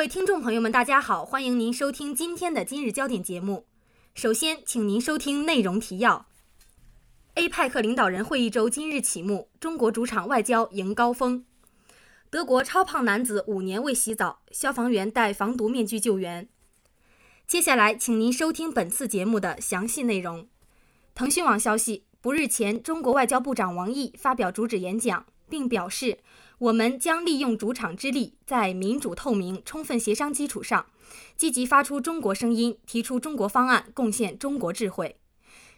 各位听众朋友们，大家好，欢迎您收听今天的今日焦点节目。首先，请您收听内容提要：APEC 领导人会议周今日启幕，中国主场外交迎高峰。德国超胖男子五年未洗澡，消防员戴防毒面具救援。接下来，请您收听本次节目的详细内容。腾讯网消息，不日前，中国外交部长王毅发表主旨演讲，并表示。我们将利用主场之力，在民主、透明、充分协商基础上，积极发出中国声音，提出中国方案，贡献中国智慧。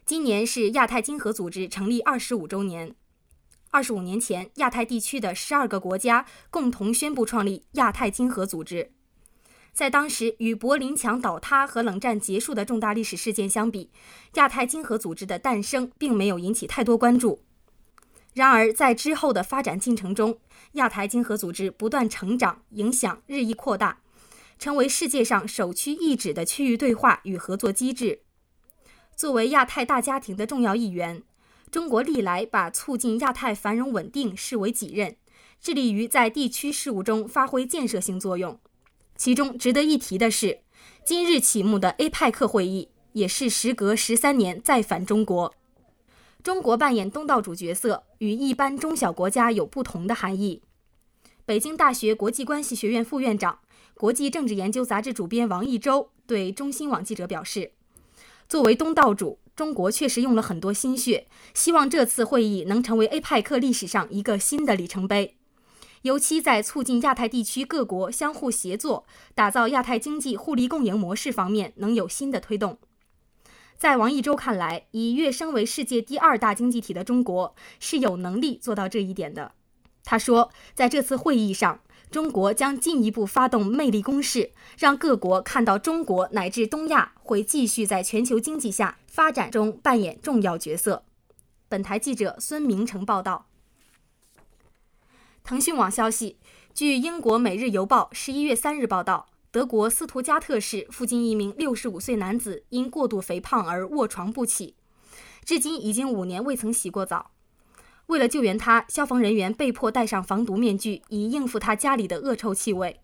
今年是亚太经合组织成立二十五周年。二十五年前，亚太地区的十二个国家共同宣布创立亚太经合组织。在当时与柏林墙倒塌和冷战结束的重大历史事件相比，亚太经合组织的诞生并没有引起太多关注。然而，在之后的发展进程中，亚太经合组织不断成长，影响日益扩大，成为世界上首屈一指的区域对话与合作机制。作为亚太大家庭的重要一员，中国历来把促进亚太繁荣稳定视为己任，致力于在地区事务中发挥建设性作用。其中值得一提的是，今日启幕的 APEC 会议也是时隔十三年再返中国。中国扮演东道主角色，与一般中小国家有不同的含义。北京大学国际关系学院副院长、国际政治研究杂志主编王毅洲对中新网记者表示：“作为东道主，中国确实用了很多心血，希望这次会议能成为 APEC 历史上一个新的里程碑，尤其在促进亚太地区各国相互协作、打造亚太经济互利共赢模式方面能有新的推动。”在王毅洲看来，以跃升为世界第二大经济体的中国是有能力做到这一点的。他说，在这次会议上，中国将进一步发动魅力攻势，让各国看到中国乃至东亚会继续在全球经济下发展中扮演重要角色。本台记者孙明成报道。腾讯网消息，据英国《每日邮报》十一月三日报道。德国斯图加特市附近一名六十五岁男子因过度肥胖而卧床不起，至今已经五年未曾洗过澡。为了救援他，消防人员被迫戴上防毒面具，以应付他家里的恶臭气味。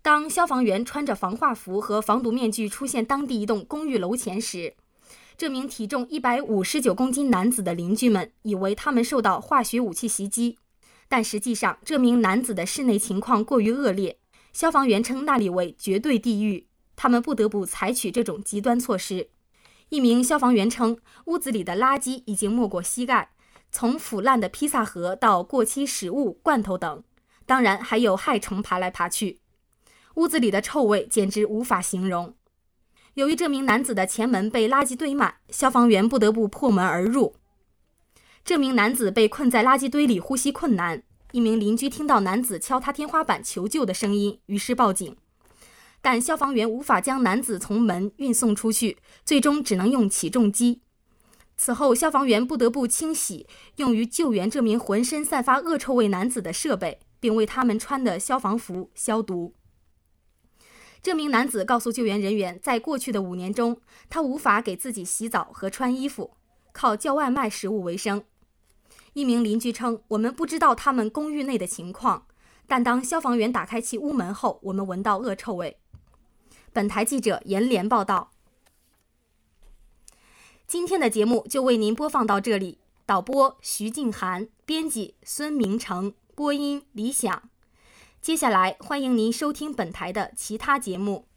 当消防员穿着防化服和防毒面具出现当地一栋公寓楼前时，这名体重一百五十九公斤男子的邻居们以为他们受到化学武器袭击，但实际上这名男子的室内情况过于恶劣。消防员称那里为绝对地狱，他们不得不采取这种极端措施。一名消防员称，屋子里的垃圾已经没过膝盖，从腐烂的披萨盒到过期食物、罐头等，当然还有害虫爬来爬去。屋子里的臭味简直无法形容。由于这名男子的前门被垃圾堆满，消防员不得不破门而入。这名男子被困在垃圾堆里，呼吸困难。一名邻居听到男子敲他天花板求救的声音，于是报警，但消防员无法将男子从门运送出去，最终只能用起重机。此后，消防员不得不清洗用于救援这名浑身散发恶臭味男子的设备，并为他们穿的消防服消毒。这名男子告诉救援人员，在过去的五年中，他无法给自己洗澡和穿衣服，靠叫外卖食物为生。一名邻居称：“我们不知道他们公寓内的情况，但当消防员打开其屋门后，我们闻到恶臭味。”本台记者严连报道。今天的节目就为您播放到这里。导播徐静涵，编辑孙明成，播音李想。接下来欢迎您收听本台的其他节目。